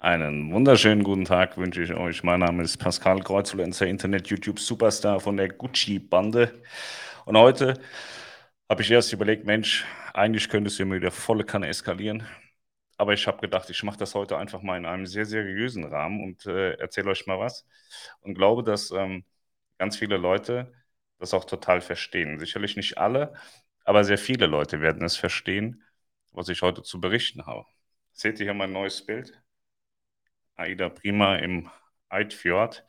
Einen wunderschönen guten Tag wünsche ich euch. Mein Name ist Pascal Kreuzulenzer, Internet-YouTube-Superstar von der Gucci-Bande. Und heute habe ich erst überlegt, Mensch, eigentlich könnte es hier mal wieder volle Kanne eskalieren. Aber ich habe gedacht, ich mache das heute einfach mal in einem sehr seriösen Rahmen und äh, erzähle euch mal was. Und glaube, dass ähm, ganz viele Leute das auch total verstehen. Sicherlich nicht alle, aber sehr viele Leute werden es verstehen, was ich heute zu berichten habe. Seht ihr hier mein neues Bild? Aida Prima im Eidfjord.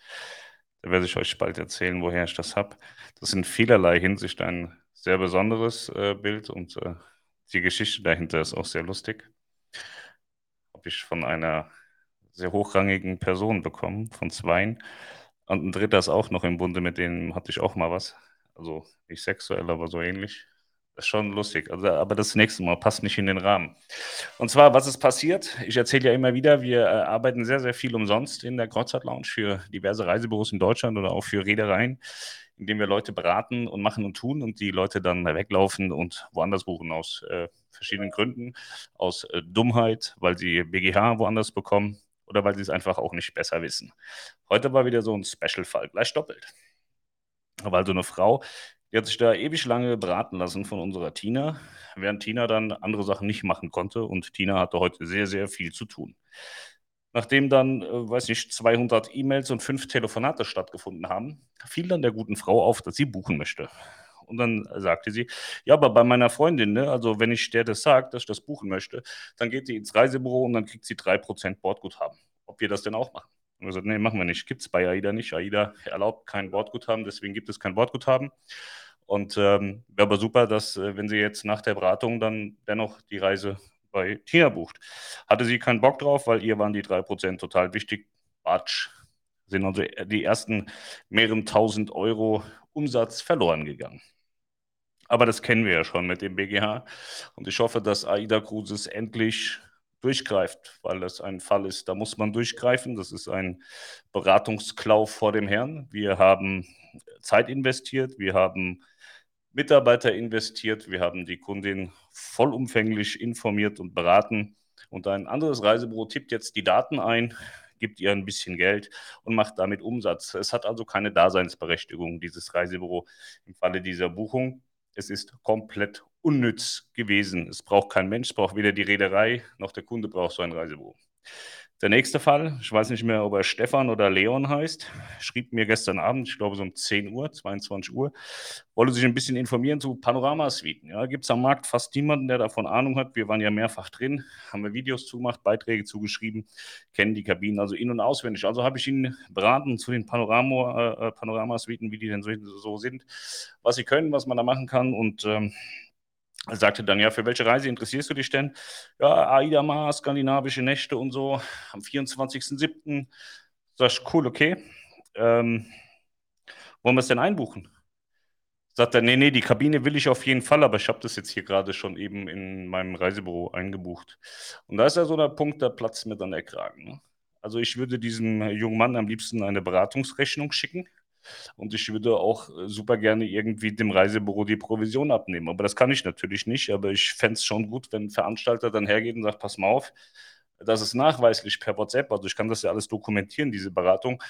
Da werde ich euch bald erzählen, woher ich das habe. Das ist in vielerlei Hinsicht ein sehr besonderes äh, Bild und äh, die Geschichte dahinter ist auch sehr lustig. Habe ich von einer sehr hochrangigen Person bekommen, von zweien. Und ein dritter ist auch noch im Bunde, mit denen hatte ich auch mal was. Also nicht sexuell, aber so ähnlich. Schon lustig. Also, aber das nächste Mal passt nicht in den Rahmen. Und zwar, was ist passiert? Ich erzähle ja immer wieder, wir äh, arbeiten sehr, sehr viel umsonst in der Kreuzfahrt Lounge für diverse Reisebüros in Deutschland oder auch für Reedereien, indem wir Leute beraten und machen und tun und die Leute dann weglaufen und woanders buchen aus äh, verschiedenen Gründen. Aus äh, Dummheit, weil sie BGH woanders bekommen oder weil sie es einfach auch nicht besser wissen. Heute war wieder so ein Special-Fall, gleich doppelt. Aber also eine Frau, die hat sich da ewig lange beraten lassen von unserer Tina, während Tina dann andere Sachen nicht machen konnte und Tina hatte heute sehr, sehr viel zu tun. Nachdem dann, äh, weiß nicht, 200 E-Mails und fünf Telefonate stattgefunden haben, fiel dann der guten Frau auf, dass sie buchen möchte. Und dann sagte sie, ja, aber bei meiner Freundin, ne, also wenn ich der das sage, dass ich das buchen möchte, dann geht sie ins Reisebüro und dann kriegt sie 3% Bordguthaben. Ob wir das denn auch machen? Und wir gesagt, nee, machen wir nicht. Gibt es bei AIDA nicht. AIDA erlaubt kein Bordguthaben, deswegen gibt es kein Bordguthaben. Und ähm, wäre aber super, dass, äh, wenn sie jetzt nach der Beratung dann dennoch die Reise bei Tina bucht. Hatte sie keinen Bock drauf, weil ihr waren die 3% total wichtig. Batsch. Sind also die ersten mehreren tausend Euro Umsatz verloren gegangen. Aber das kennen wir ja schon mit dem BGH. Und ich hoffe, dass AIDA Cruises endlich durchgreift, weil das ein Fall ist, da muss man durchgreifen. Das ist ein Beratungsklau vor dem Herrn. Wir haben Zeit investiert, wir haben Mitarbeiter investiert, wir haben die Kundin vollumfänglich informiert und beraten. Und ein anderes Reisebüro tippt jetzt die Daten ein, gibt ihr ein bisschen Geld und macht damit Umsatz. Es hat also keine Daseinsberechtigung, dieses Reisebüro im Falle dieser Buchung. Es ist komplett unnütz gewesen. Es braucht kein Mensch, braucht weder die Reederei noch der Kunde braucht so ein Reisebüro. Der nächste Fall, ich weiß nicht mehr, ob er Stefan oder Leon heißt, schrieb mir gestern Abend, ich glaube so um 10 Uhr, 22 Uhr, wollte sich ein bisschen informieren zu Panoramasuiten. Ja, gibt es am Markt fast niemanden, der davon Ahnung hat. Wir waren ja mehrfach drin, haben wir Videos zugemacht, Beiträge zugeschrieben, kennen die Kabinen also in- und auswendig. Also habe ich ihn beraten zu den Panorama, äh, Panoramasuiten, wie die denn so, sind, was sie können, was man da machen kann und ähm, sagte dann, ja, für welche Reise interessierst du dich denn? Ja, Aida Mar, skandinavische Nächte und so, am 24.07. Sag ich, cool, okay. Ähm, wollen wir es denn einbuchen? Sagt er, nee, nee, die Kabine will ich auf jeden Fall, aber ich habe das jetzt hier gerade schon eben in meinem Reisebüro eingebucht. Und da ist ja so der Punkt, da platzt mir dann der Kragen. Ne? Also ich würde diesem jungen Mann am liebsten eine Beratungsrechnung schicken und ich würde auch äh, super gerne irgendwie dem Reisebüro die Provision abnehmen. Aber das kann ich natürlich nicht. Aber ich fände es schon gut, wenn ein Veranstalter dann hergeht und sagt, pass mal auf, das ist nachweislich per WhatsApp. Also ich kann das ja alles dokumentieren, diese Beratung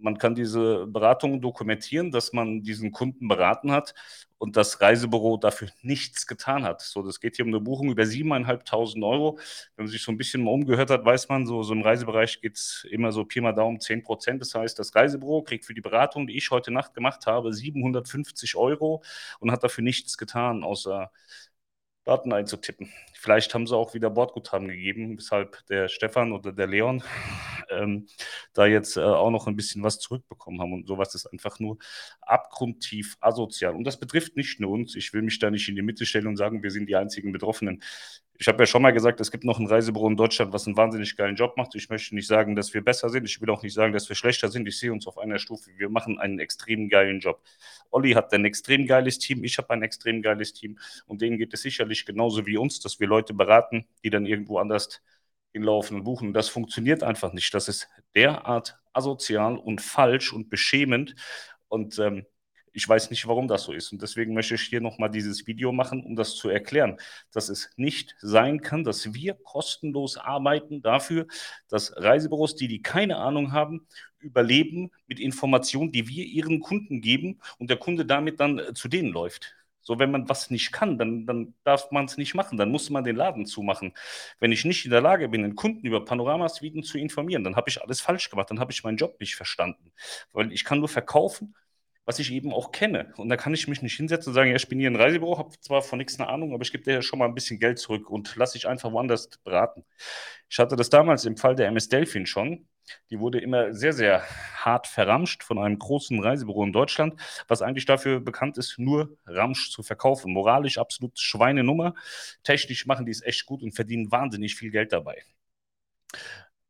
man kann diese Beratung dokumentieren, dass man diesen Kunden beraten hat und das Reisebüro dafür nichts getan hat. So, das geht hier um eine Buchung über 7.500 Euro. Wenn man sich so ein bisschen mal umgehört hat, weiß man, so, so im Reisebereich geht es immer so Pi mal Daumen 10 Prozent. Das heißt, das Reisebüro kriegt für die Beratung, die ich heute Nacht gemacht habe, 750 Euro und hat dafür nichts getan, außer Daten einzutippen. Vielleicht haben sie auch wieder Bordguthaben gegeben, weshalb der Stefan oder der Leon ähm, da jetzt äh, auch noch ein bisschen was zurückbekommen haben. Und sowas ist einfach nur abgrundtief asozial. Und das betrifft nicht nur uns. Ich will mich da nicht in die Mitte stellen und sagen, wir sind die einzigen Betroffenen. Ich habe ja schon mal gesagt, es gibt noch ein Reisebüro in Deutschland, was einen wahnsinnig geilen Job macht. Ich möchte nicht sagen, dass wir besser sind. Ich will auch nicht sagen, dass wir schlechter sind. Ich sehe uns auf einer Stufe. Wir machen einen extrem geilen Job. Olli hat ein extrem geiles Team. Ich habe ein extrem geiles Team. Und denen geht es sicherlich genauso wie uns, dass wir Leute beraten, die dann irgendwo anders hinlaufen und buchen. Das funktioniert einfach nicht. Das ist derart asozial und falsch und beschämend. Und ähm, Ich weiß nicht, warum das so ist. Und deswegen möchte ich hier nochmal dieses Video machen, um das zu erklären, dass es nicht sein kann, dass wir kostenlos arbeiten dafür, dass Reisebüros, die, die keine Ahnung haben, überleben mit Informationen, die wir ihren Kunden geben und der Kunde damit dann äh, zu denen läuft. So, wenn man was nicht kann, dann, dann darf man es nicht machen. Dann muss man den Laden zumachen. Wenn ich nicht in der Lage bin, den Kunden über Panoramasuiten zu informieren, dann habe ich alles falsch gemacht. Dann habe ich meinen Job nicht verstanden. Weil ich kann nur verkaufen, was ich eben auch kenne. Und da kann ich mich nicht hinsetzen und sagen, ja, ich bin hier ein Reisebüro, habe zwar von nichts eine Ahnung, aber ich gebe dir ja schon mal ein bisschen Geld zurück und lasse dich einfach woanders beraten. Ich hatte das damals im Fall der MS Delphin schon. Die wurde immer sehr, sehr hart verramscht von einem großen Reisebüro in Deutschland, was eigentlich dafür bekannt ist, nur Ramsch zu verkaufen. Moralisch absolut Schweinenummer. Technisch machen die es echt gut und verdienen wahnsinnig viel Geld dabei.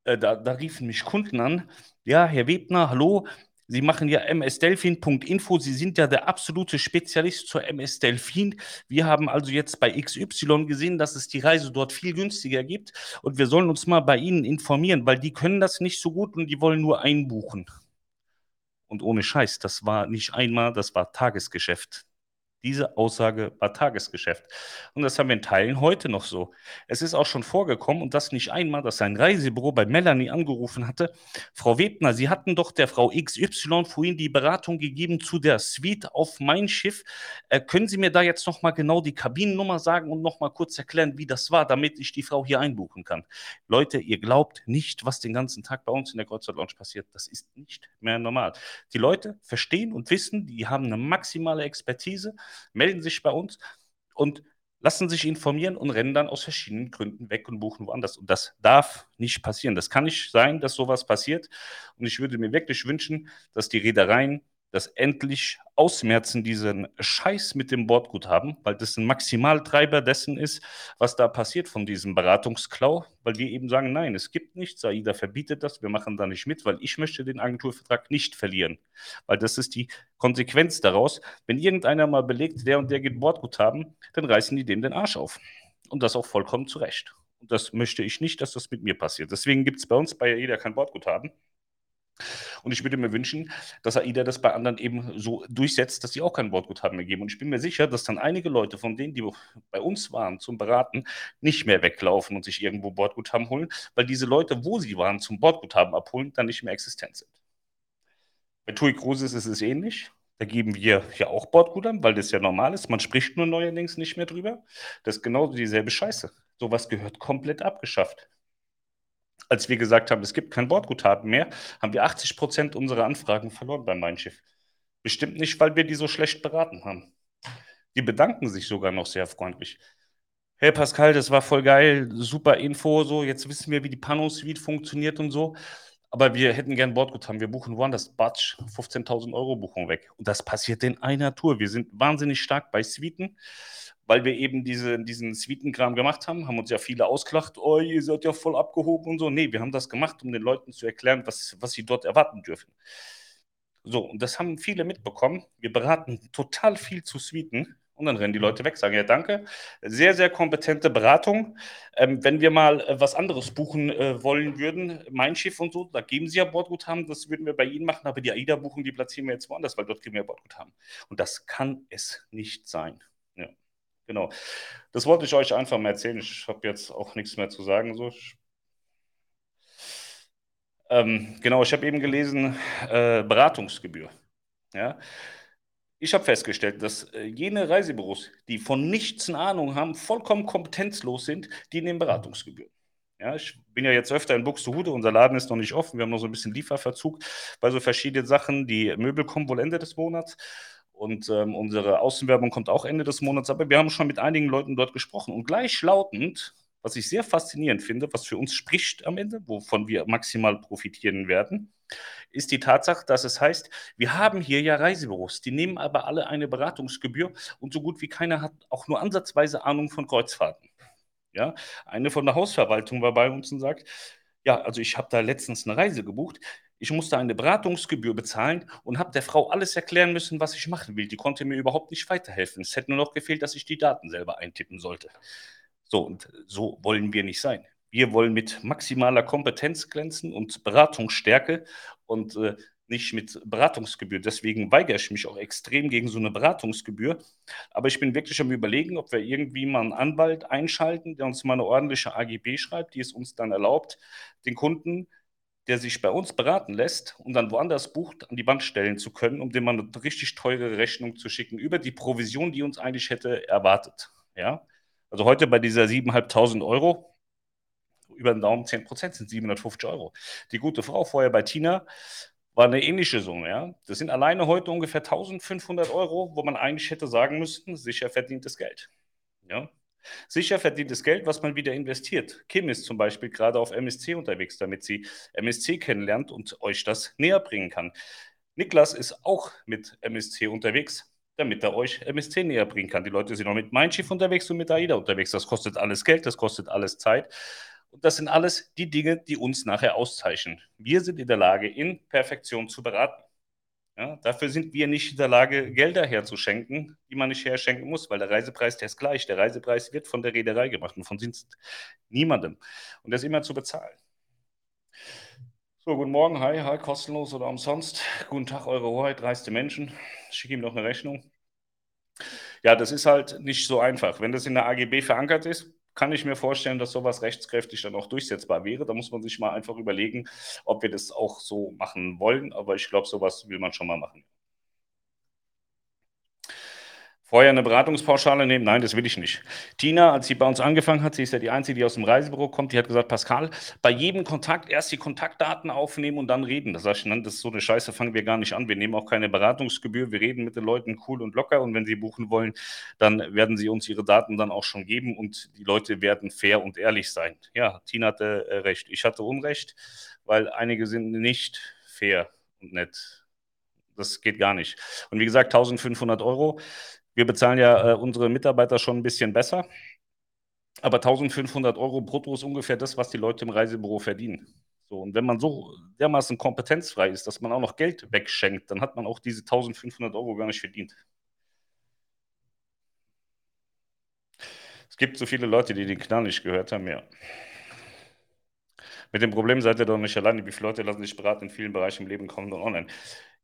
Äh, da, da riefen mich Kunden an, ja, Herr Webner, hallo, Sie machen ja msdelfin.info. Sie sind ja der absolute Spezialist zur MS Delfin. Wir haben also jetzt bei XY gesehen, dass es die Reise dort viel günstiger gibt. Und wir sollen uns mal bei Ihnen informieren, weil die können das nicht so gut und die wollen nur einbuchen. Und ohne Scheiß, das war nicht einmal, das war Tagesgeschäft. Diese Aussage war Tagesgeschäft. Und das haben wir in Teilen heute noch so. Es ist auch schon vorgekommen, und das nicht einmal, dass ein Reisebüro bei Melanie angerufen hatte. Frau Webner, Sie hatten doch der Frau XY vorhin die Beratung gegeben zu der Suite auf mein Schiff. Äh, können Sie mir da jetzt nochmal genau die Kabinennummer sagen und nochmal kurz erklären, wie das war, damit ich die Frau hier einbuchen kann? Leute, ihr glaubt nicht, was den ganzen Tag bei uns in der Kreuzfahrt Lounge passiert. Das ist nicht mehr normal. Die Leute verstehen und wissen, die haben eine maximale Expertise melden sich bei uns und lassen sich informieren und rennen dann aus verschiedenen Gründen weg und buchen woanders. Und das darf nicht passieren. Das kann nicht sein, dass sowas passiert. Und ich würde mir wirklich wünschen, dass die Reedereien das endlich ausmerzen, diesen Scheiß mit dem Bordguthaben, weil das ein Maximaltreiber dessen ist, was da passiert von diesem Beratungsklau, weil die eben sagen, nein, es gibt nichts, AIDA verbietet das, wir machen da nicht mit, weil ich möchte den Agenturvertrag nicht verlieren, weil das ist die Konsequenz daraus. Wenn irgendeiner mal belegt, der und der geht Bordguthaben, dann reißen die dem den Arsch auf. Und das auch vollkommen zu Recht. Und das möchte ich nicht, dass das mit mir passiert. Deswegen gibt es bei uns bei AIDA kein Bordguthaben. Und ich würde mir wünschen, dass AIDA das bei anderen eben so durchsetzt, dass sie auch kein Wortguthaben mehr geben. Und ich bin mir sicher, dass dann einige Leute von denen, die bei uns waren zum Beraten, nicht mehr weglaufen und sich irgendwo Bordguthaben holen, weil diese Leute, wo sie waren, zum Bordguthaben abholen, dann nicht mehr existent sind. Bei TUI Cruises ist es ähnlich. Da geben wir ja auch Bordguthaben, weil das ja normal ist. Man spricht nur neuerdings nicht mehr drüber. Das ist genauso dieselbe Scheiße. Sowas gehört komplett abgeschafft als wir gesagt haben, es gibt kein Bordguthaben mehr, haben wir 80 Prozent unserer Anfragen verloren beim Mein Schiff. Bestimmt nicht, weil wir die so schlecht beraten haben. Die bedanken sich sogar noch sehr freundlich. Hey Pascal, das war voll geil, super Info, so, jetzt wissen wir, wie die Pano-Suite funktioniert und so. Aber wir hätten gern Bordguthaben. Wir buchen woanders. Batsch, 15.000 Euro Buchung weg. Und das passiert in einer Tour. Wir sind wahnsinnig stark bei Suiten weil wir eben diese, diesen Suitenkram gemacht haben, haben uns ja viele ausgelacht, oh, ihr seid ja voll abgehoben und so. Nee, wir haben das gemacht, um den Leuten zu erklären, was, was sie dort erwarten dürfen. So, und das haben viele mitbekommen. Wir beraten total viel zu Suiten und dann rennen die Leute weg, sagen ja danke. Sehr, sehr kompetente Beratung. Ähm, wenn wir mal äh, was anderes buchen äh, wollen würden, mein Schiff und so, da geben sie ja Bordguthaben, das würden wir bei Ihnen machen, aber die AIDA-Buchung, die platzieren wir jetzt woanders, weil dort geben wir Bordguthaben. Und das kann es nicht sein. Ja. Genau. Das wollte ich euch einfach mal erzählen. Ich habe jetzt auch nichts mehr zu sagen. So. Ähm, genau, ich habe eben gelesen, äh, Beratungsgebühr. Ja. Ich habe festgestellt, dass äh, jene Reisebüros, die von nichts eine Ahnung haben, vollkommen kompetenzlos sind, die nehmen Beratungsgebühr. Ja, ich bin ja jetzt öfter in Buxtehude, unser Laden ist noch nicht offen, wir haben noch so ein bisschen Lieferverzug bei so verschiedenen Sachen. Die Möbel kommen wohl Ende des Monats. Und ähm, unsere Außenwerbung kommt auch Ende des Monats. Aber wir haben schon mit einigen Leuten dort gesprochen. Und gleichlautend, was ich sehr faszinierend finde, was für uns spricht am Ende, wovon wir maximal profitieren werden, ist die Tatsache, dass es heißt, wir haben hier ja Reisebüros, die nehmen aber alle eine Beratungsgebühr und so gut wie keiner hat auch nur ansatzweise Ahnung von Kreuzfahrten. Ja, eine von der Hausverwaltung war bei uns und sagt, ja, also ich habe da letztens eine Reise gebucht. Ich musste eine Beratungsgebühr bezahlen und habe der Frau alles erklären müssen, was ich machen will. Die konnte mir überhaupt nicht weiterhelfen. Es hätte nur noch gefehlt, dass ich die Daten selber eintippen sollte. So, und so wollen wir nicht sein. Wir wollen mit maximaler Kompetenz glänzen und Beratungsstärke und äh, nicht mit Beratungsgebühr. Deswegen weigere ich mich auch extrem gegen so eine Beratungsgebühr. Aber ich bin wirklich am Überlegen, ob wir irgendwie mal einen Anwalt einschalten, der uns mal eine ordentliche AGB schreibt, die es uns dann erlaubt, den Kunden der sich bei uns beraten lässt und dann woanders bucht, an die Wand stellen zu können, um dem mal eine richtig teure Rechnung zu schicken über die Provision, die uns eigentlich hätte erwartet. Ja? Also heute bei dieser 7.500 Euro, über den Daumen 10 Prozent sind 750 Euro. Die gute Frau vorher bei Tina war eine ähnliche Summe. Ja? Das sind alleine heute ungefähr 1500 Euro, wo man eigentlich hätte sagen müssen, sicher verdientes Geld. Ja? Sicher verdientes Geld, was man wieder investiert. Kim ist zum Beispiel gerade auf MSC unterwegs, damit sie MSC kennenlernt und euch das näher bringen kann. Niklas ist auch mit MSC unterwegs, damit er euch MSC näher bringen kann. Die Leute sind auch mit Mindshift unterwegs und mit AIDA unterwegs. Das kostet alles Geld, das kostet alles Zeit. Und das sind alles die Dinge, die uns nachher auszeichnen. Wir sind in der Lage, in Perfektion zu beraten. Ja, dafür sind wir nicht in der Lage, Gelder herzuschenken, die man nicht herschenken muss, weil der Reisepreis, der ist gleich. Der Reisepreis wird von der Reederei gemacht und von sonst niemandem. Und ist immer zu bezahlen. So, guten Morgen, hi, hi, kostenlos oder umsonst. Guten Tag, Eure Hoheit, dreiste Menschen. Ich schicke ihm noch eine Rechnung. Ja, das ist halt nicht so einfach. Wenn das in der AGB verankert ist, kann ich mir vorstellen, dass sowas rechtskräftig dann auch durchsetzbar wäre. Da muss man sich mal einfach überlegen, ob wir das auch so machen wollen. Aber ich glaube, sowas will man schon mal machen. Vorher eine Beratungspauschale nehmen? Nein, das will ich nicht. Tina, als sie bei uns angefangen hat, sie ist ja die Einzige, die aus dem Reisebüro kommt, die hat gesagt, Pascal, bei jedem Kontakt erst die Kontaktdaten aufnehmen und dann reden. Da sage ich, nein, das ist so eine Scheiße, fangen wir gar nicht an. Wir nehmen auch keine Beratungsgebühr, wir reden mit den Leuten cool und locker und wenn sie buchen wollen, dann werden sie uns ihre Daten dann auch schon geben und die Leute werden fair und ehrlich sein. Ja, Tina hatte äh, recht. Ich hatte Unrecht, weil einige sind nicht fair und nett. Das geht gar nicht. Und wie gesagt, 1500 Euro wir bezahlen ja äh, unsere Mitarbeiter schon ein bisschen besser. Aber 1500 Euro brutto ist ungefähr das, was die Leute im Reisebüro verdienen. So, und wenn man so dermaßen kompetenzfrei ist, dass man auch noch Geld wegschenkt, dann hat man auch diese 1500 Euro gar nicht verdient. Es gibt so viele Leute, die den Knall nicht gehört haben, ja. Mit dem Problem seid ihr doch nicht alleine. Wie viele Leute lassen sich beraten in vielen Bereichen im Leben kommen und online?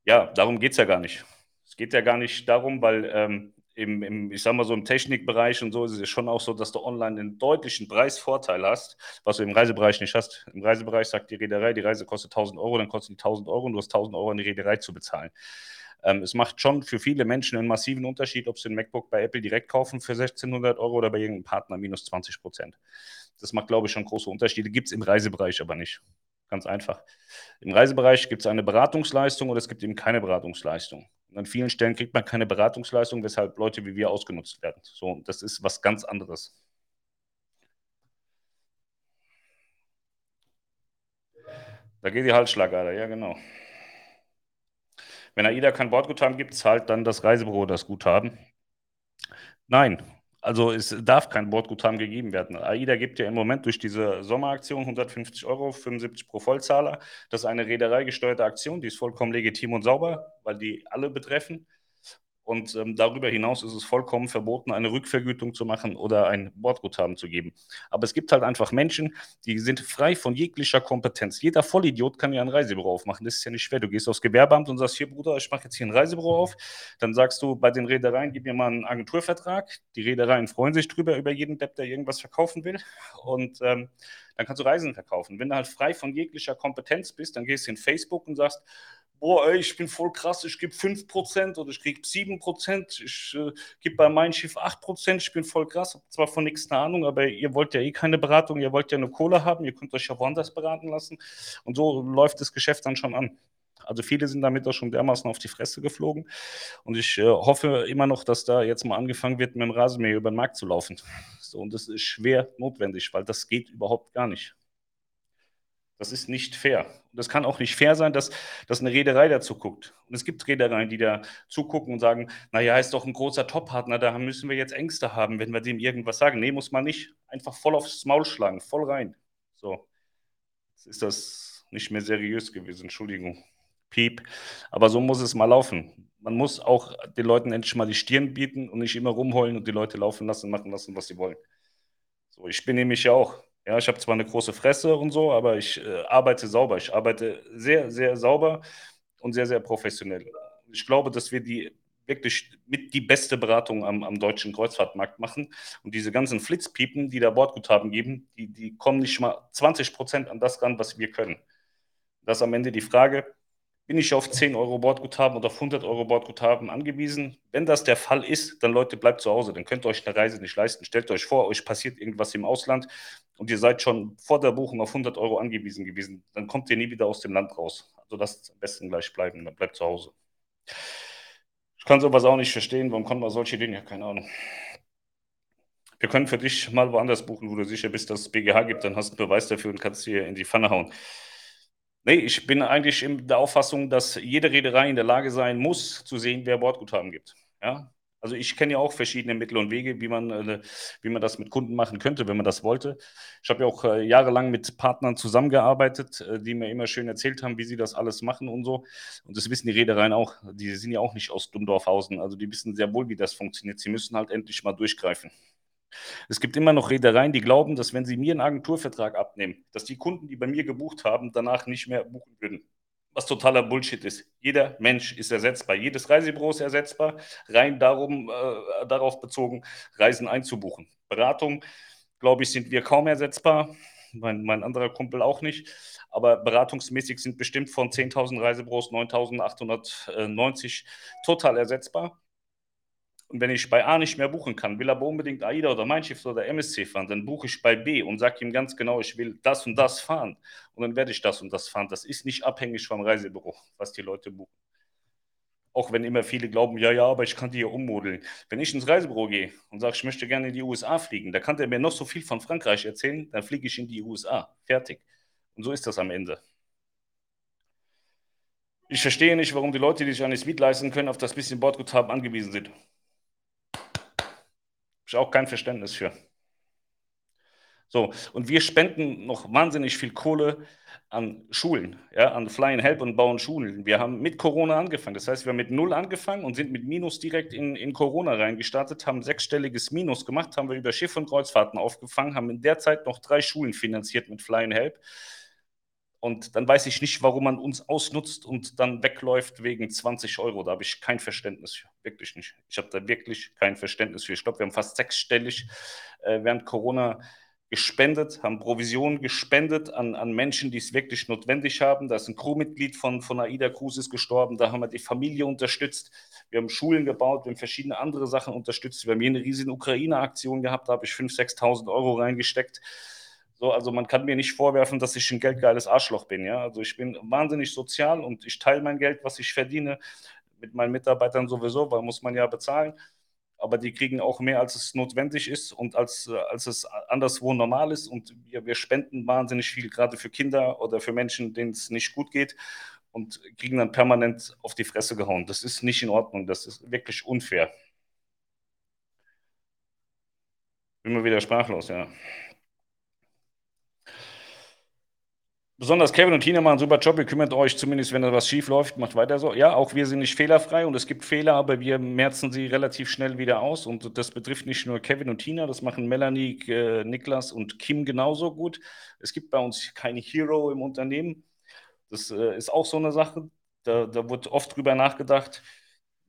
Ja, darum geht es ja gar nicht. Es geht ja gar nicht darum, weil ähm, im, im, ich sag mal so im Technikbereich und so ist es schon auch so, dass du online einen deutlichen Preisvorteil hast, was du im Reisebereich nicht hast. Im Reisebereich sagt die Reederei, die Reise kostet 1000 Euro, dann kostet die 1000 Euro und du hast 1000 Euro an die Reederei zu bezahlen. Ähm, es macht schon für viele Menschen einen massiven Unterschied, ob sie ein MacBook bei Apple direkt kaufen für 1600 Euro oder bei irgendeinem Partner minus 20 Prozent. Das macht, glaube ich, schon große Unterschiede. Gibt es im Reisebereich aber nicht. Ganz einfach. Im Reisebereich gibt es eine Beratungsleistung oder es gibt eben keine Beratungsleistung. Und an vielen Stellen kriegt man keine Beratungsleistung, weshalb Leute wie wir ausgenutzt werden. So, das ist was ganz anderes. Da geht die Halsschlagader, ja genau. Wenn AIDA kein Bordguthaben gibt, zahlt dann das Reisebüro das Guthaben. Nein, also es darf kein Bordguthaben gegeben werden. AIDA gibt ja im Moment durch diese Sommeraktion 150 Euro, 75 pro Vollzahler. Das ist eine reedereigesteuerte Aktion, die ist vollkommen legitim und sauber, weil die alle betreffen. Und ähm, darüber hinaus ist es vollkommen verboten, eine Rückvergütung zu machen oder ein Bordguthaben zu geben. Aber es gibt halt einfach Menschen, die sind frei von jeglicher Kompetenz. Jeder Vollidiot kann ja ein Reisebüro aufmachen. Das ist ja nicht schwer. Du gehst aufs Gewerbeamt und sagst, hier Bruder, ich mache jetzt hier ein Reisebüro auf. Dann sagst du bei den Reedereien, gib mir mal einen Agenturvertrag. Die Reedereien freuen sich drüber, über jeden Depp, der irgendwas verkaufen will. Und ähm, dann kannst du Reisen verkaufen. Wenn du halt frei von jeglicher Kompetenz bist, dann gehst du in Facebook und sagst, boah, ey, ich bin voll krass, ich gebe 5% oder ich kriege 7%, ich äh, gebe bei meinem Schiff 8%, ich bin voll krass, habe zwar von nichts eine Ahnung, aber ihr wollt ja eh keine Beratung, ihr wollt ja eine Kohle haben, ihr könnt euch ja woanders beraten lassen und so läuft das Geschäft dann schon an. Also viele sind damit auch schon dermaßen auf die Fresse geflogen und ich äh, hoffe immer noch, dass da jetzt mal angefangen wird, mit dem Rasenmäher über den Markt zu laufen. So, und das ist schwer notwendig, weil das geht überhaupt gar nicht. Das ist nicht fair. Und es kann auch nicht fair sein, dass, dass eine Reederei dazu guckt. Und es gibt Reedereien, die da zugucken und sagen, naja, ist doch ein großer Top-Partner, da müssen wir jetzt Ängste haben, wenn wir dem irgendwas sagen. Nee, muss man nicht. Einfach voll aufs Maul schlagen, voll rein. So. Jetzt ist das nicht mehr seriös gewesen, Entschuldigung. Piep. Aber so muss es mal laufen. Man muss auch den Leuten endlich mal die Stirn bieten und nicht immer rumheulen und die Leute laufen lassen, machen lassen, was sie wollen. So, ich bin nämlich ja auch ja, ich habe zwar eine große Fresse und so, aber ich äh, arbeite sauber. Ich arbeite sehr, sehr sauber und sehr, sehr professionell. Ich glaube, dass wir die wirklich mit die beste Beratung am, am deutschen Kreuzfahrtmarkt machen. Und diese ganzen Flitzpiepen, die da Bordguthaben geben, die, die kommen nicht mal 20 Prozent an das ran, was wir können. Das ist am Ende die Frage, bin ich auf 10 Euro Bordguthaben oder auf 100 Euro Bordguthaben angewiesen? Wenn das der Fall ist, dann Leute, bleibt zu Hause. Dann könnt ihr euch eine Reise nicht leisten. Stellt euch vor, euch passiert irgendwas im Ausland und ihr seid schon vor der Buchung auf 100 Euro angewiesen gewesen. Dann kommt ihr nie wieder aus dem Land raus. Also das am besten gleich bleiben. Dann bleibt zu Hause. Ich kann sowas auch nicht verstehen. Warum kommt man solche Dinge? Keine Ahnung. Wir können für dich mal woanders buchen, wo du sicher bist, dass es BGH gibt. Dann hast du einen Beweis dafür und kannst hier in die Pfanne hauen. Nee, ich bin eigentlich in der Auffassung, dass jede Reederei in der Lage sein muss, zu sehen, wer Bordguthaben gibt. Ja? Also ich kenne ja auch verschiedene Mittel und Wege, wie man, äh, wie man das mit Kunden machen könnte, wenn man das wollte. Ich habe ja auch äh, jahrelang mit Partnern zusammengearbeitet, äh, die mir immer schön erzählt haben, wie sie das alles machen und so. Und das wissen die Reedereien auch. Die sind ja auch nicht aus Dummdorfhausen. Also die wissen sehr wohl, wie das funktioniert. Sie müssen halt endlich mal durchgreifen. Es gibt immer noch Reedereien, die glauben, dass wenn sie mir einen Agenturvertrag abnehmen, dass die Kunden, die bei mir gebucht haben, danach nicht mehr buchen würden. Was totaler Bullshit ist. Jeder Mensch ist ersetzbar. Jedes Reisebüro ist ersetzbar. Rein darum, äh, darauf bezogen, Reisen einzubuchen. Beratung, glaube ich, sind wir kaum ersetzbar. Mein, mein anderer Kumpel auch nicht. Aber beratungsmäßig sind bestimmt von 10.000 Reisebüros 9.890 total ersetzbar. Und wenn ich bei A nicht mehr buchen kann, will aber unbedingt AIDA oder Mein Schiff oder MSC fahren, dann buche ich bei B und sage ihm ganz genau, ich will das und das fahren. Und dann werde ich das und das fahren. Das ist nicht abhängig vom Reisebüro, was die Leute buchen. Auch wenn immer viele glauben, ja, ja, aber ich kann die hier ummodeln. Wenn ich ins Reisebüro gehe und sage, ich möchte gerne in die USA fliegen, da kann der mir noch so viel von Frankreich erzählen, dann fliege ich in die USA. Fertig. Und so ist das am Ende. Ich verstehe nicht, warum die Leute, die sich eine Suite leisten können, auf das bisschen Bordguthaben angewiesen sind. Habe ich auch kein Verständnis für. So, und wir spenden noch wahnsinnig viel Kohle an Schulen, ja, an Flying Help und bauen Schulen. Wir haben mit Corona angefangen. Das heißt, wir haben mit Null angefangen und sind mit Minus direkt in, in Corona reingestartet, haben sechsstelliges Minus gemacht, haben wir über Schiff- und Kreuzfahrten aufgefangen, haben in der Zeit noch drei Schulen finanziert mit Flying Help. Und dann weiß ich nicht, warum man uns ausnutzt und dann wegläuft wegen 20 Euro. Da habe ich kein Verständnis für. Wirklich nicht. Ich habe da wirklich kein Verständnis für. Ich glaube, wir haben fast sechsstellig äh, während Corona gespendet, haben Provisionen gespendet an, an Menschen, die es wirklich notwendig haben. Da ist ein Crewmitglied von, von AIDA Cruises gestorben. Da haben wir die Familie unterstützt. Wir haben Schulen gebaut. Wir haben verschiedene andere Sachen unterstützt. Wir haben hier eine riesige Ukraine-Aktion gehabt. Da habe ich 5.000, 6.000 Euro reingesteckt. So, also man kann mir nicht vorwerfen, dass ich ein geldgeiles Arschloch bin. Ja? Also ich bin wahnsinnig sozial und ich teile mein Geld, was ich verdiene, mit meinen Mitarbeitern sowieso, weil muss man ja bezahlen. Aber die kriegen auch mehr, als es notwendig ist und als, als es anderswo normal ist. Und wir, wir spenden wahnsinnig viel, gerade für Kinder oder für Menschen, denen es nicht gut geht und kriegen dann permanent auf die Fresse gehauen. Das ist nicht in Ordnung. Das ist wirklich unfair. Bin mal wieder sprachlos, ja. Besonders Kevin und Tina machen einen super Job. Ihr kümmert euch zumindest, wenn da was schief läuft, macht weiter so. Ja, auch wir sind nicht fehlerfrei und es gibt Fehler, aber wir merzen sie relativ schnell wieder aus. Und das betrifft nicht nur Kevin und Tina, das machen Melanie, äh, Niklas und Kim genauso gut. Es gibt bei uns keine Hero im Unternehmen. Das äh, ist auch so eine Sache. Da, da wird oft drüber nachgedacht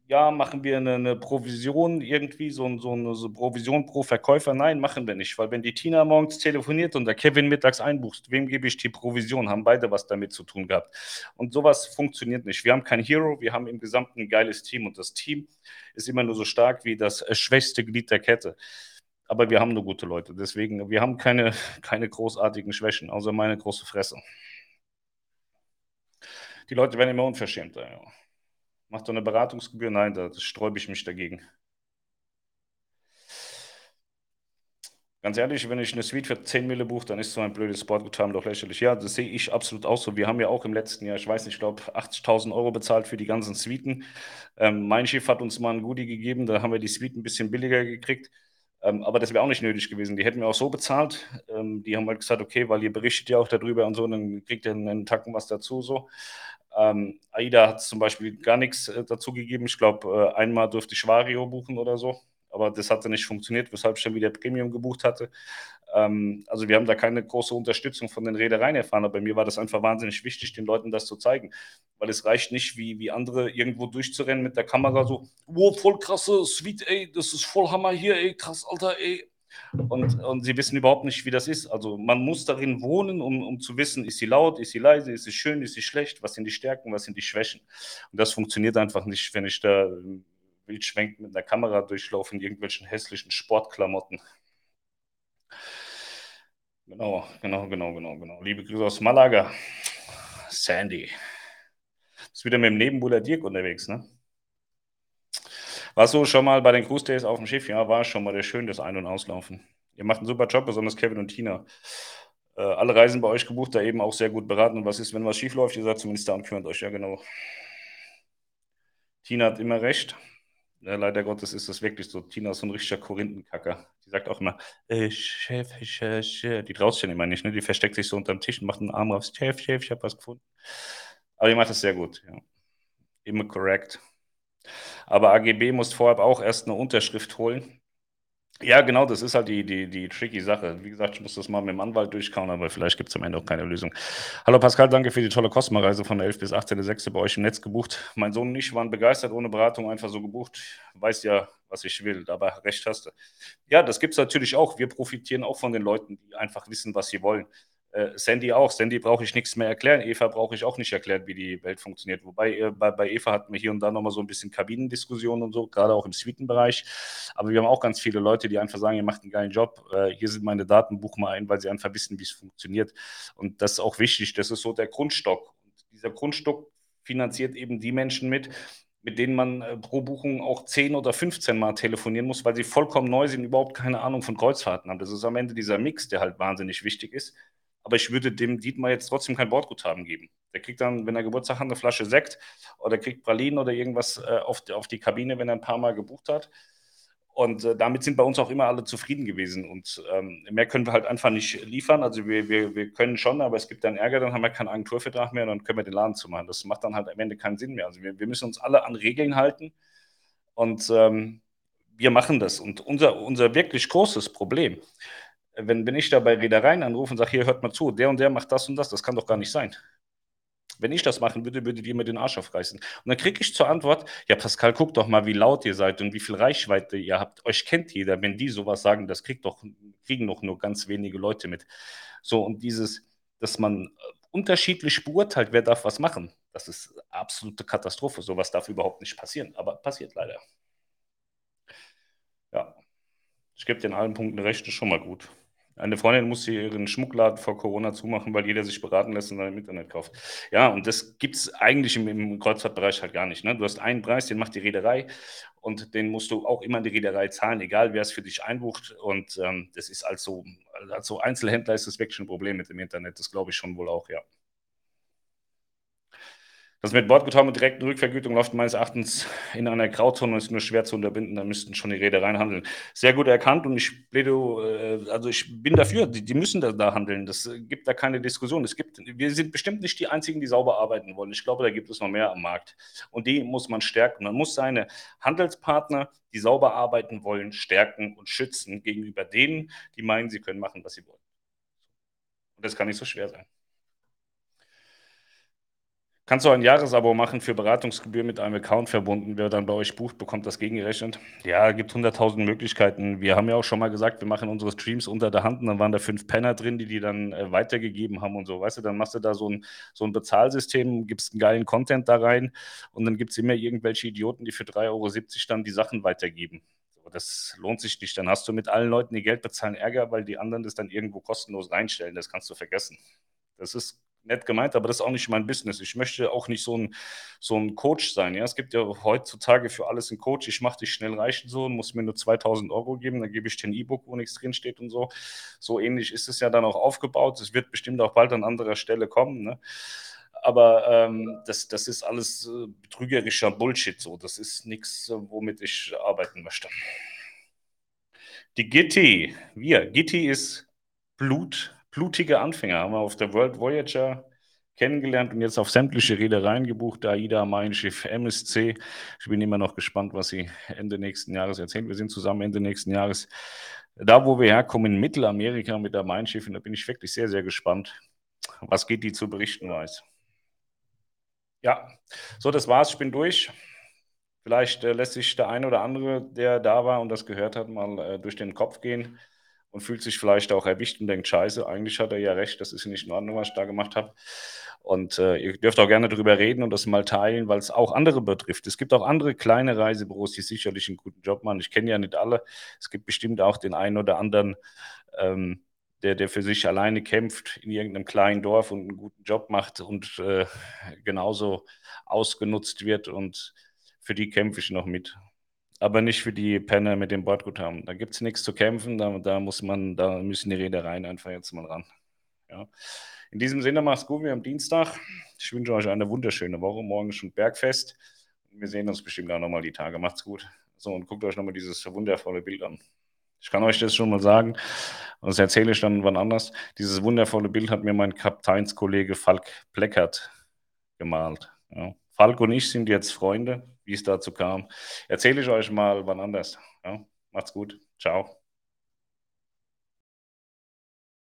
ja, machen wir eine, eine Provision irgendwie, so, so eine so Provision pro Verkäufer? Nein, machen wir nicht, weil wenn die Tina morgens telefoniert und der Kevin mittags einbucht, wem gebe ich die Provision? Haben beide was damit zu tun gehabt. Und sowas funktioniert nicht. Wir haben kein Hero, wir haben im Gesamten ein geiles Team und das Team ist immer nur so stark wie das schwächste Glied der Kette. Aber wir haben nur gute Leute, deswegen, wir haben keine, keine großartigen Schwächen, außer meine große Fresse. Die Leute werden immer unverschämter, ja. Macht doch eine Beratungsgebühr? Nein, da sträube ich mich dagegen. Ganz ehrlich, wenn ich eine Suite für 10 Mille buche, dann ist so ein blödes Sportguthaben doch lächerlich. Ja, das sehe ich absolut auch so. Wir haben ja auch im letzten Jahr, ich weiß nicht, ich glaube 80.000 Euro bezahlt für die ganzen Suiten. Ähm, mein Schiff hat uns mal ein Goodie gegeben, da haben wir die Suite ein bisschen billiger gekriegt. Ähm, aber das wäre auch nicht nötig gewesen. Die hätten wir auch so bezahlt. Ähm, die haben halt gesagt, okay, weil ihr berichtet ja auch darüber und so, dann kriegt ihr einen Tacken was dazu so. Ähm, AIDA hat zum Beispiel gar nichts äh, dazu gegeben. Ich glaube, äh, einmal durfte ich Vario buchen oder so. aber das hatte nicht funktioniert, weshalb ich dann wieder Premium gebucht hatte. Ähm, also wir haben da keine große Unterstützung von den Reedereien erfahren, aber bei mir war das einfach wahnsinnig wichtig, den Leuten das zu zeigen, weil es reicht nicht, wie, wie andere irgendwo durchzurennen mit der Kamera so, wow, voll krasse Suite, ey, das ist voll Hammer hier, ey, krass, Alter, ey. Und, und sie wissen überhaupt nicht, wie das ist. Also man muss darin wohnen, um, um zu wissen, ist sie laut, ist sie leise, ist sie schön, ist sie schlecht, was sind die Stärken, was sind die Schwächen. Und das funktioniert einfach nicht, wenn ich da wild schwenkt mit einer Kamera durchlaufe in irgendwelchen hässlichen Sportklamotten. Genau, genau, genau, genau, genau. Liebe Grüße aus Malaga. Sandy. Ist wieder mit dem Nebenbuhler Dirk unterwegs, ne? Warst du schon mal bei den Cruise Days auf dem Schiff? Ja, war schon mal der schön, das Ein- und Auslaufen. Ihr macht einen super Job, besonders Kevin und Tina. Äh, alle Reisen bei euch gebucht, da eben auch sehr gut beraten. Und was ist, wenn was schief läuft? Ihr seid zumindest da und kümmert euch. Ja, genau. Tina hat immer recht. Ja, leider Gottes ist das wirklich so. Tina ist so ein richtiger Korinthenkacker. Die sagt auch immer, äh, Chef, Chef, Chef. Die traut sich ja immer nicht, ne? Die versteckt sich so unterm Tisch und macht einen Arm raus. Chef, Chef, ich habe was gefunden. Aber die macht das sehr gut, ja. Immer korrekt. Aber AGB muss vorab auch erst eine Unterschrift holen. Ja, genau, das ist halt die, die, die tricky Sache. Wie gesagt, ich muss das mal mit dem Anwalt durchkauen, aber vielleicht gibt es am Ende auch keine Lösung. Hallo Pascal, danke für die tolle Kosmoreise von der 11 bis 18.06. bei euch im Netz gebucht. Mein Sohn und ich waren begeistert, ohne Beratung einfach so gebucht. Weiß ja, was ich will, dabei recht hast du. Ja, das gibt es natürlich auch. Wir profitieren auch von den Leuten, die einfach wissen, was sie wollen. Äh, Sandy auch. Sandy brauche ich nichts mehr erklären. Eva brauche ich auch nicht erklären, wie die Welt funktioniert. Wobei äh, bei, bei, Eva hatten wir hier und da nochmal so ein bisschen Kabinendiskussionen und so, gerade auch im Suitenbereich. Aber wir haben auch ganz viele Leute, die einfach sagen, ihr macht einen geilen Job. Äh, hier sind meine Daten, buch mal ein, weil sie einfach wissen, wie es funktioniert. Und das ist auch wichtig. Das ist so der Grundstock. Und dieser Grundstock finanziert eben die Menschen mit, mit denen man äh, pro Buchung auch 10 oder 15 Mal telefonieren muss, weil sie vollkommen neu sind, überhaupt keine Ahnung von Kreuzfahrten haben. Das ist am Ende dieser Mix, der halt wahnsinnig wichtig ist aber ich würde dem Dietmar jetzt trotzdem kein Bordguthaben geben. Der kriegt dann, wenn er Geburtstag hat, eine Flasche Sekt oder kriegt Pralinen oder irgendwas äh, auf, die, auf die Kabine, wenn er ein paar Mal gebucht hat. Und äh, damit sind bei uns auch immer alle zufrieden gewesen. Und ähm, mehr können wir halt einfach nicht liefern. Also wir, wir, wir können schon, aber es gibt dann Ärger, dann haben wir keinen Agenturvertrag mehr und dann können wir den Laden zumachen. Das macht dann halt am Ende keinen Sinn mehr. Also wir, wir müssen uns alle an Regeln halten und ähm, wir machen das. Und unser, unser wirklich großes Problem wenn, wenn ich da bei Reedereien anrufe und sage, hier hört mal zu, der und der macht das und das, das kann doch gar nicht sein. Wenn ich das machen würde, würdet ihr mir den Arsch aufreißen. Und dann kriege ich zur Antwort, ja Pascal, guck doch mal, wie laut ihr seid und wie viel Reichweite ihr habt. Euch kennt jeder. Wenn die sowas sagen, das kriegt doch, kriegen doch nur ganz wenige Leute mit. So, und dieses, dass man unterschiedlich beurteilt, wer darf was machen, das ist absolute Katastrophe. Sowas darf überhaupt nicht passieren, aber passiert leider. Ja, ich gebe dir in allen Punkten recht, ist schon mal gut. Eine Freundin musste ihren Schmuckladen vor Corona zumachen, weil jeder sich beraten lässt und dann im Internet kauft. Ja, und das gibt es eigentlich im, im Kreuzfahrtbereich halt gar nicht. Ne? Du hast einen Preis, den macht die Reederei und den musst du auch immer in die Reederei zahlen, egal wer es für dich einbucht. Und ähm, das ist also, also Einzelhändler ist das wirklich ein Problem mit dem Internet. Das glaube ich schon wohl auch, ja. Das mit Bordguthaben und direkten Rückvergütung läuft meines Erachtens in einer Grauzone und ist nur schwer zu unterbinden. Da müssten schon die Reedereien handeln. Sehr gut erkannt und ich pläde, äh, also ich bin dafür, die, die müssen da, da, handeln. Das gibt da keine Diskussion. Es gibt, wir sind bestimmt nicht die einzigen, die sauber arbeiten wollen. Ich glaube, da gibt es noch mehr am Markt. Und die muss man stärken. Man muss seine Handelspartner, die sauber arbeiten wollen, stärken und schützen gegenüber denen, die meinen, sie können machen, was sie wollen. Und das kann nicht so schwer sein. Kannst du ein Jahresabo machen für Beratungsgebühr mit einem Account verbunden? Wer dann bei euch bucht, bekommt das gegengerechnet? Ja, gibt 100.000 Möglichkeiten. Wir haben ja auch schon mal gesagt, wir machen unsere Streams unter der Hand und dann waren da fünf Penner drin, die die dann äh, weitergegeben haben und so. Weißt du, dann machst du da so ein, so ein Bezahlsystem, gibst einen geilen Content da rein und dann gibt es immer irgendwelche Idioten, die für 3,70 Euro dann die Sachen weitergeben. das lohnt sich nicht. Dann hast du mit allen Leuten, die Geld bezahlen, Ärger, weil die anderen das dann irgendwo kostenlos reinstellen. Das kannst du vergessen. Das ist nett gemeint, aber das ist auch nicht mein Business. Ich möchte auch nicht so ein, so ein Coach sein. Ja? Es gibt ja heutzutage für alles einen Coach. Ich mache dich schnell reich und so, muss mir nur 2000 Euro geben, dann gebe ich dir ein E-Book, wo nichts drinsteht und so. So ähnlich ist es ja dann auch aufgebaut. Es wird bestimmt auch bald an anderer Stelle kommen. Ne? Aber ähm, das, das ist alles äh, betrügerischer Bullshit. So. Das ist nichts, womit ich arbeiten möchte. Die Gitti, wir, Gitti ist Blut, blutige Anfänger haben wir auf der World Voyager kennengelernt und jetzt auf sämtliche Reedereien gebucht. AIDA, Mein Schiff, MSC. Ich bin immer noch gespannt, was sie Ende nächsten Jahres erzählen. Wir sind zusammen Ende nächsten Jahres da, wo wir herkommen, in Mittelamerika mit der Mein Schiff. Und da bin ich wirklich sehr, sehr gespannt, was geht die zu berichten weiß. Ja, so, das war's. Ich bin durch. Vielleicht äh, lässt sich der eine oder andere, der da war und das gehört hat, mal äh, durch den Kopf gehen und fühlt sich vielleicht auch erwischt und denkt, scheiße, eigentlich hat er ja recht, das ist nicht in Ordnung, was ich da gemacht habe. Und äh, ihr dürft auch gerne darüber reden und das mal teilen, weil es auch andere betrifft. Es gibt auch andere kleine Reisebüros, die sicherlich einen guten Job machen. Ich kenne ja nicht alle. Es gibt bestimmt auch den einen oder anderen, ähm, der, der für sich alleine kämpft in irgendeinem kleinen Dorf und einen guten Job macht und äh, genauso ausgenutzt wird. Und für die kämpfe ich noch mit aber nicht für die Penner mit dem Bordguthaben. Da gibt es nichts zu kämpfen, da, da, muss man, da müssen die Reedereien einfach jetzt mal ran. Ja. In diesem Sinne, macht's gut, wir haben Dienstag. Ich wünsche euch eine wunderschöne Woche. Morgen schon Bergfest. Wir sehen uns bestimmt auch nochmal die Tage. Macht's gut. So, und guckt euch nochmal dieses wundervolle Bild an. Ich kann euch das schon mal sagen, und das erzähle ich dann wann anders. Dieses wundervolle Bild hat mir mein Kapitänskollege Falk Pleckert gemalt. Ja. Falk und ich sind jetzt Freunde wie es dazu kam. Erzähle ich euch mal wann anders. Ja? Macht's gut. Ciao.